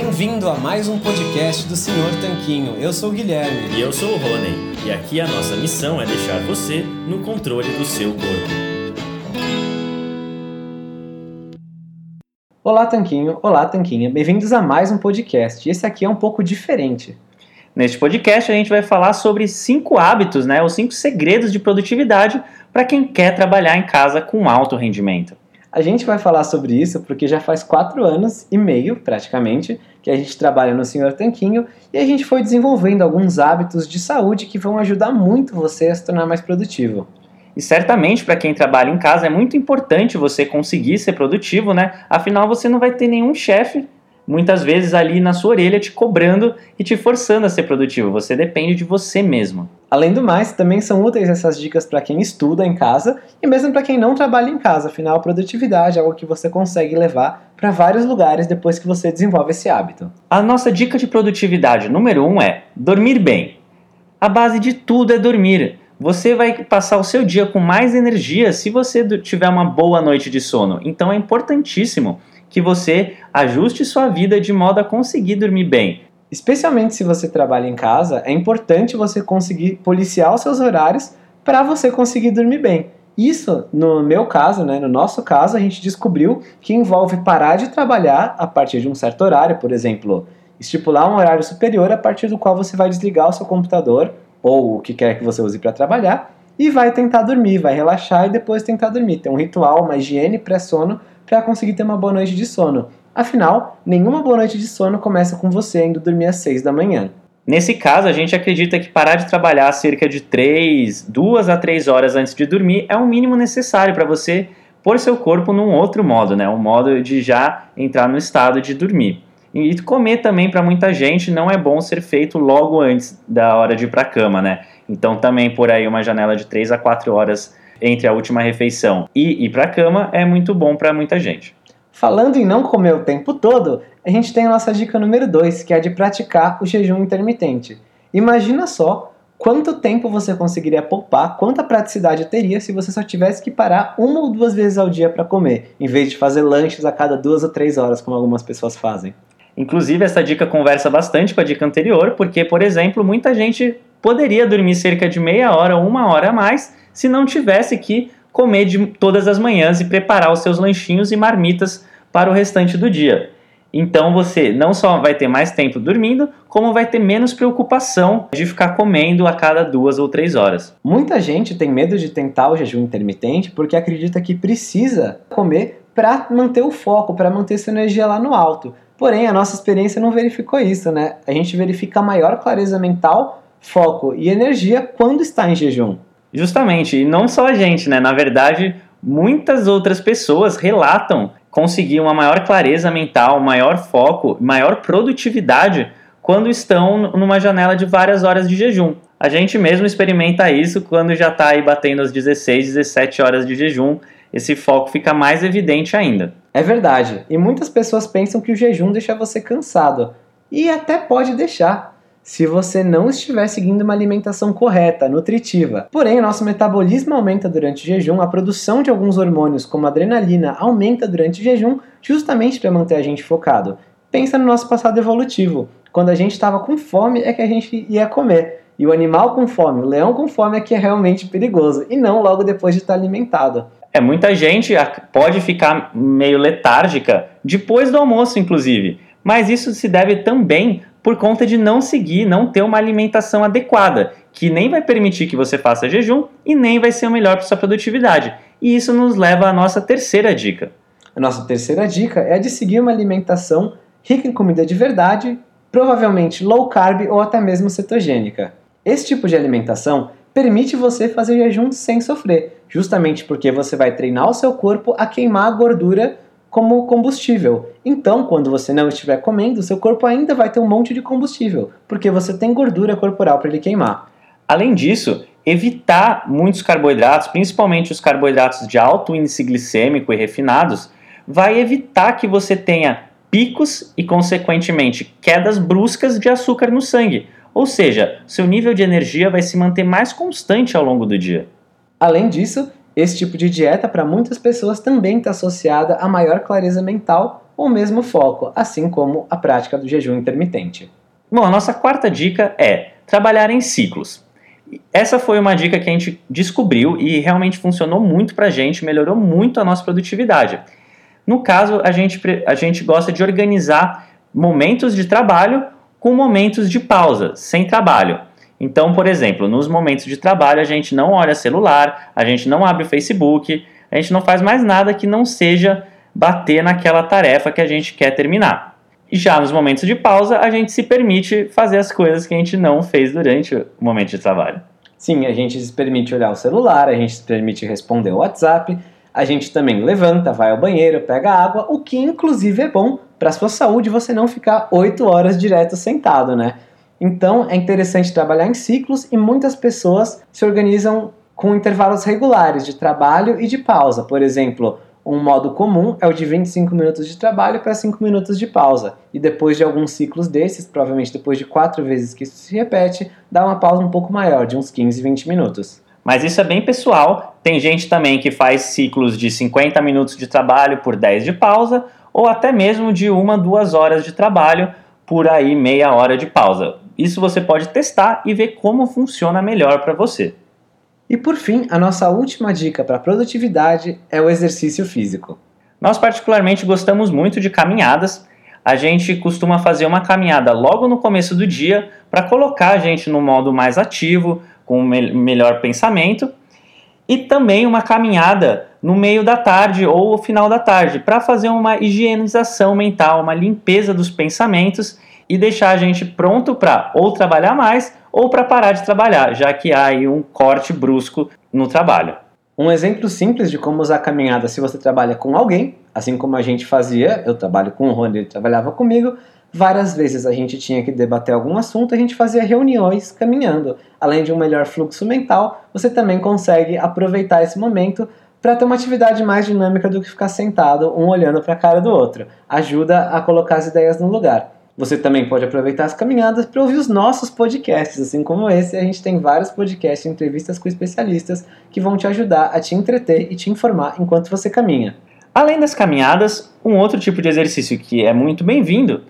Bem-vindo a mais um podcast do Senhor Tanquinho. Eu sou o Guilherme. E eu sou o Rony. E aqui a nossa missão é deixar você no controle do seu corpo. Olá, Tanquinho. Olá, Tanquinha. Bem-vindos a mais um podcast. Esse aqui é um pouco diferente. Neste podcast a gente vai falar sobre cinco hábitos, né, ou cinco segredos de produtividade para quem quer trabalhar em casa com alto rendimento. A gente vai falar sobre isso porque já faz quatro anos e meio, praticamente, que a gente trabalha no Senhor Tanquinho e a gente foi desenvolvendo alguns hábitos de saúde que vão ajudar muito você a se tornar mais produtivo. E certamente para quem trabalha em casa é muito importante você conseguir ser produtivo, né? Afinal você não vai ter nenhum chefe muitas vezes ali na sua orelha te cobrando e te forçando a ser produtivo. Você depende de você mesmo. Além do mais, também são úteis essas dicas para quem estuda em casa e mesmo para quem não trabalha em casa. Afinal, produtividade é algo que você consegue levar para vários lugares depois que você desenvolve esse hábito. A nossa dica de produtividade número um é dormir bem. A base de tudo é dormir. Você vai passar o seu dia com mais energia se você tiver uma boa noite de sono. Então é importantíssimo que você ajuste sua vida de modo a conseguir dormir bem. Especialmente se você trabalha em casa, é importante você conseguir policiar os seus horários para você conseguir dormir bem. Isso, no meu caso, né, no nosso caso, a gente descobriu que envolve parar de trabalhar a partir de um certo horário, por exemplo, estipular um horário superior a partir do qual você vai desligar o seu computador ou o que quer que você use para trabalhar e vai tentar dormir, vai relaxar e depois tentar dormir. Tem um ritual, uma higiene pré-sono para conseguir ter uma boa noite de sono. Afinal, nenhuma boa noite de sono começa com você indo dormir às 6 da manhã. Nesse caso, a gente acredita que parar de trabalhar cerca de 3, 2 a 3 horas antes de dormir é o mínimo necessário para você pôr seu corpo num outro modo, né? Um modo de já entrar no estado de dormir. E comer também para muita gente não é bom ser feito logo antes da hora de ir para a cama, né? Então também por aí uma janela de 3 a 4 horas entre a última refeição e ir para a cama é muito bom para muita gente. Falando em não comer o tempo todo, a gente tem a nossa dica número 2, que é de praticar o jejum intermitente. Imagina só quanto tempo você conseguiria poupar, quanta praticidade teria se você só tivesse que parar uma ou duas vezes ao dia para comer, em vez de fazer lanches a cada duas ou três horas, como algumas pessoas fazem. Inclusive, essa dica conversa bastante com a dica anterior, porque, por exemplo, muita gente poderia dormir cerca de meia hora ou uma hora a mais se não tivesse que comer de todas as manhãs e preparar os seus lanchinhos e marmitas para o restante do dia. Então você não só vai ter mais tempo dormindo, como vai ter menos preocupação de ficar comendo a cada duas ou três horas. Muita gente tem medo de tentar o jejum intermitente porque acredita que precisa comer para manter o foco, para manter sua energia lá no alto. Porém, a nossa experiência não verificou isso, né? A gente verifica maior clareza mental foco e energia quando está em jejum. Justamente, e não só a gente, né? Na verdade, muitas outras pessoas relatam conseguir uma maior clareza mental, maior foco, maior produtividade quando estão numa janela de várias horas de jejum. A gente mesmo experimenta isso quando já está aí batendo as 16, 17 horas de jejum. Esse foco fica mais evidente ainda. É verdade, e muitas pessoas pensam que o jejum deixa você cansado. E até pode deixar se você não estiver seguindo uma alimentação correta, nutritiva. Porém, o nosso metabolismo aumenta durante o jejum, a produção de alguns hormônios, como adrenalina, aumenta durante o jejum, justamente para manter a gente focado. Pensa no nosso passado evolutivo. Quando a gente estava com fome, é que a gente ia comer. E o animal com fome, o leão com fome é que é realmente perigoso, e não logo depois de estar alimentado. É, muita gente pode ficar meio letárgica depois do almoço, inclusive. Mas isso se deve também por conta de não seguir, não ter uma alimentação adequada, que nem vai permitir que você faça jejum e nem vai ser o melhor para sua produtividade. E isso nos leva à nossa terceira dica. A nossa terceira dica é a de seguir uma alimentação rica em comida de verdade, provavelmente low carb ou até mesmo cetogênica. Esse tipo de alimentação permite você fazer jejum sem sofrer, justamente porque você vai treinar o seu corpo a queimar a gordura como combustível. Então, quando você não estiver comendo, seu corpo ainda vai ter um monte de combustível, porque você tem gordura corporal para ele queimar. Além disso, evitar muitos carboidratos, principalmente os carboidratos de alto índice glicêmico e refinados, vai evitar que você tenha picos e, consequentemente, quedas bruscas de açúcar no sangue. Ou seja, seu nível de energia vai se manter mais constante ao longo do dia. Além disso, esse tipo de dieta para muitas pessoas também está associada a maior clareza mental ou mesmo foco, assim como a prática do jejum intermitente. Bom, a nossa quarta dica é trabalhar em ciclos. Essa foi uma dica que a gente descobriu e realmente funcionou muito para a gente, melhorou muito a nossa produtividade. No caso, a gente, a gente gosta de organizar momentos de trabalho com momentos de pausa, sem trabalho. Então, por exemplo, nos momentos de trabalho a gente não olha celular, a gente não abre o Facebook, a gente não faz mais nada que não seja bater naquela tarefa que a gente quer terminar. E já nos momentos de pausa, a gente se permite fazer as coisas que a gente não fez durante o momento de trabalho. Sim, a gente se permite olhar o celular, a gente se permite responder o WhatsApp, a gente também levanta, vai ao banheiro, pega água, o que inclusive é bom para a sua saúde você não ficar 8 horas direto sentado, né? Então é interessante trabalhar em ciclos e muitas pessoas se organizam com intervalos regulares de trabalho e de pausa. Por exemplo, um modo comum é o de 25 minutos de trabalho para 5 minutos de pausa. E depois de alguns ciclos desses, provavelmente depois de 4 vezes que isso se repete, dá uma pausa um pouco maior, de uns 15, 20 minutos. Mas isso é bem pessoal. Tem gente também que faz ciclos de 50 minutos de trabalho por 10 de pausa, ou até mesmo de uma, duas horas de trabalho por aí meia hora de pausa. Isso você pode testar e ver como funciona melhor para você. E por fim, a nossa última dica para produtividade é o exercício físico. Nós particularmente gostamos muito de caminhadas. A gente costuma fazer uma caminhada logo no começo do dia para colocar a gente no modo mais ativo, com me melhor pensamento, e também uma caminhada no meio da tarde ou no final da tarde para fazer uma higienização mental, uma limpeza dos pensamentos e deixar a gente pronto para ou trabalhar mais ou para parar de trabalhar, já que há aí um corte brusco no trabalho. Um exemplo simples de como usar a caminhada se você trabalha com alguém, assim como a gente fazia, eu trabalho com o Rony, ele trabalhava comigo, Várias vezes a gente tinha que debater algum assunto, a gente fazia reuniões caminhando. Além de um melhor fluxo mental, você também consegue aproveitar esse momento para ter uma atividade mais dinâmica do que ficar sentado, um olhando para a cara do outro. Ajuda a colocar as ideias no lugar. Você também pode aproveitar as caminhadas para ouvir os nossos podcasts, assim como esse, a gente tem vários podcasts, entrevistas com especialistas que vão te ajudar a te entreter e te informar enquanto você caminha. Além das caminhadas, um outro tipo de exercício que é muito bem-vindo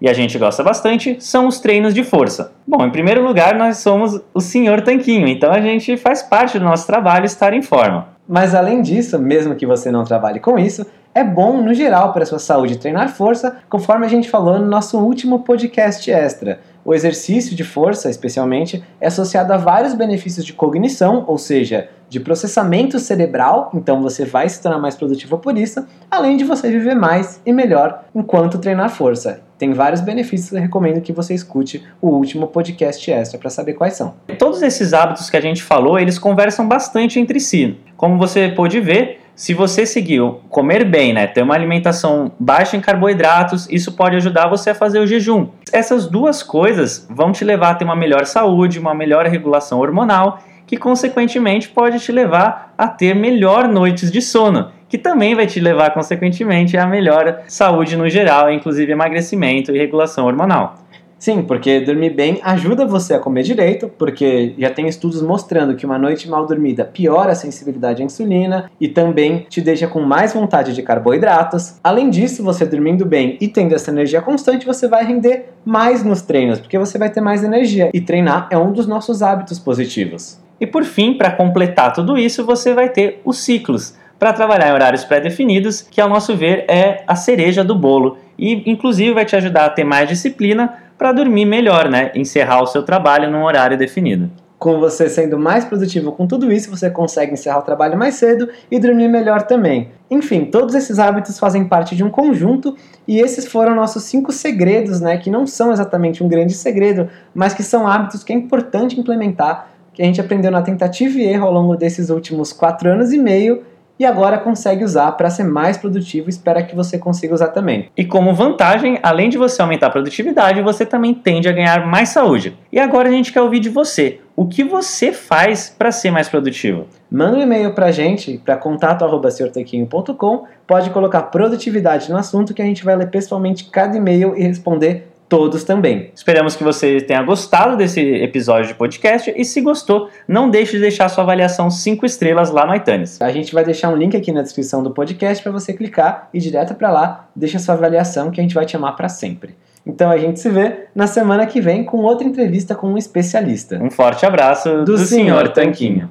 e a gente gosta bastante são os treinos de força. Bom, em primeiro lugar, nós somos o senhor tanquinho, então a gente faz parte do nosso trabalho estar em forma. Mas além disso, mesmo que você não trabalhe com isso, é bom no geral para a sua saúde treinar força, conforme a gente falou no nosso último podcast extra. O exercício de força, especialmente, é associado a vários benefícios de cognição, ou seja, de processamento cerebral, então você vai se tornar mais produtivo por isso, além de você viver mais e melhor enquanto treinar força. Tem vários benefícios, eu recomendo que você escute o último podcast extra para saber quais são. Todos esses hábitos que a gente falou, eles conversam bastante entre si. Como você pode ver, se você seguir comer bem, né, ter uma alimentação baixa em carboidratos, isso pode ajudar você a fazer o jejum. Essas duas coisas vão te levar a ter uma melhor saúde, uma melhor regulação hormonal, que consequentemente pode te levar a ter melhor noites de sono que também vai te levar, consequentemente, a melhor saúde no geral, inclusive emagrecimento e regulação hormonal. Sim, porque dormir bem ajuda você a comer direito, porque já tem estudos mostrando que uma noite mal dormida piora a sensibilidade à insulina e também te deixa com mais vontade de carboidratos. Além disso, você dormindo bem e tendo essa energia constante, você vai render mais nos treinos, porque você vai ter mais energia. E treinar é um dos nossos hábitos positivos. E por fim, para completar tudo isso, você vai ter os ciclos para trabalhar em horários pré-definidos, que ao nosso ver é a cereja do bolo e inclusive vai te ajudar a ter mais disciplina para dormir melhor, né? Encerrar o seu trabalho num horário definido. Com você sendo mais produtivo com tudo isso, você consegue encerrar o trabalho mais cedo e dormir melhor também. Enfim, todos esses hábitos fazem parte de um conjunto e esses foram nossos cinco segredos, né? Que não são exatamente um grande segredo, mas que são hábitos que é importante implementar que a gente aprendeu na tentativa e erro ao longo desses últimos quatro anos e meio e agora consegue usar para ser mais produtivo. Espera que você consiga usar também. E como vantagem, além de você aumentar a produtividade, você também tende a ganhar mais saúde. E agora a gente quer ouvir de você. O que você faz para ser mais produtivo? Manda um e-mail para a gente, para contato.com. Pode colocar produtividade no assunto que a gente vai ler pessoalmente cada e-mail e responder todos também. Esperamos que você tenha gostado desse episódio de podcast e se gostou, não deixe de deixar sua avaliação 5 estrelas lá no iTunes. A gente vai deixar um link aqui na descrição do podcast para você clicar e direto para lá, deixa sua avaliação que a gente vai te amar para sempre. Então a gente se vê na semana que vem com outra entrevista com um especialista. Um forte abraço do, do Sr. Tanquinho.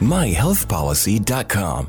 myhealthpolicy.com.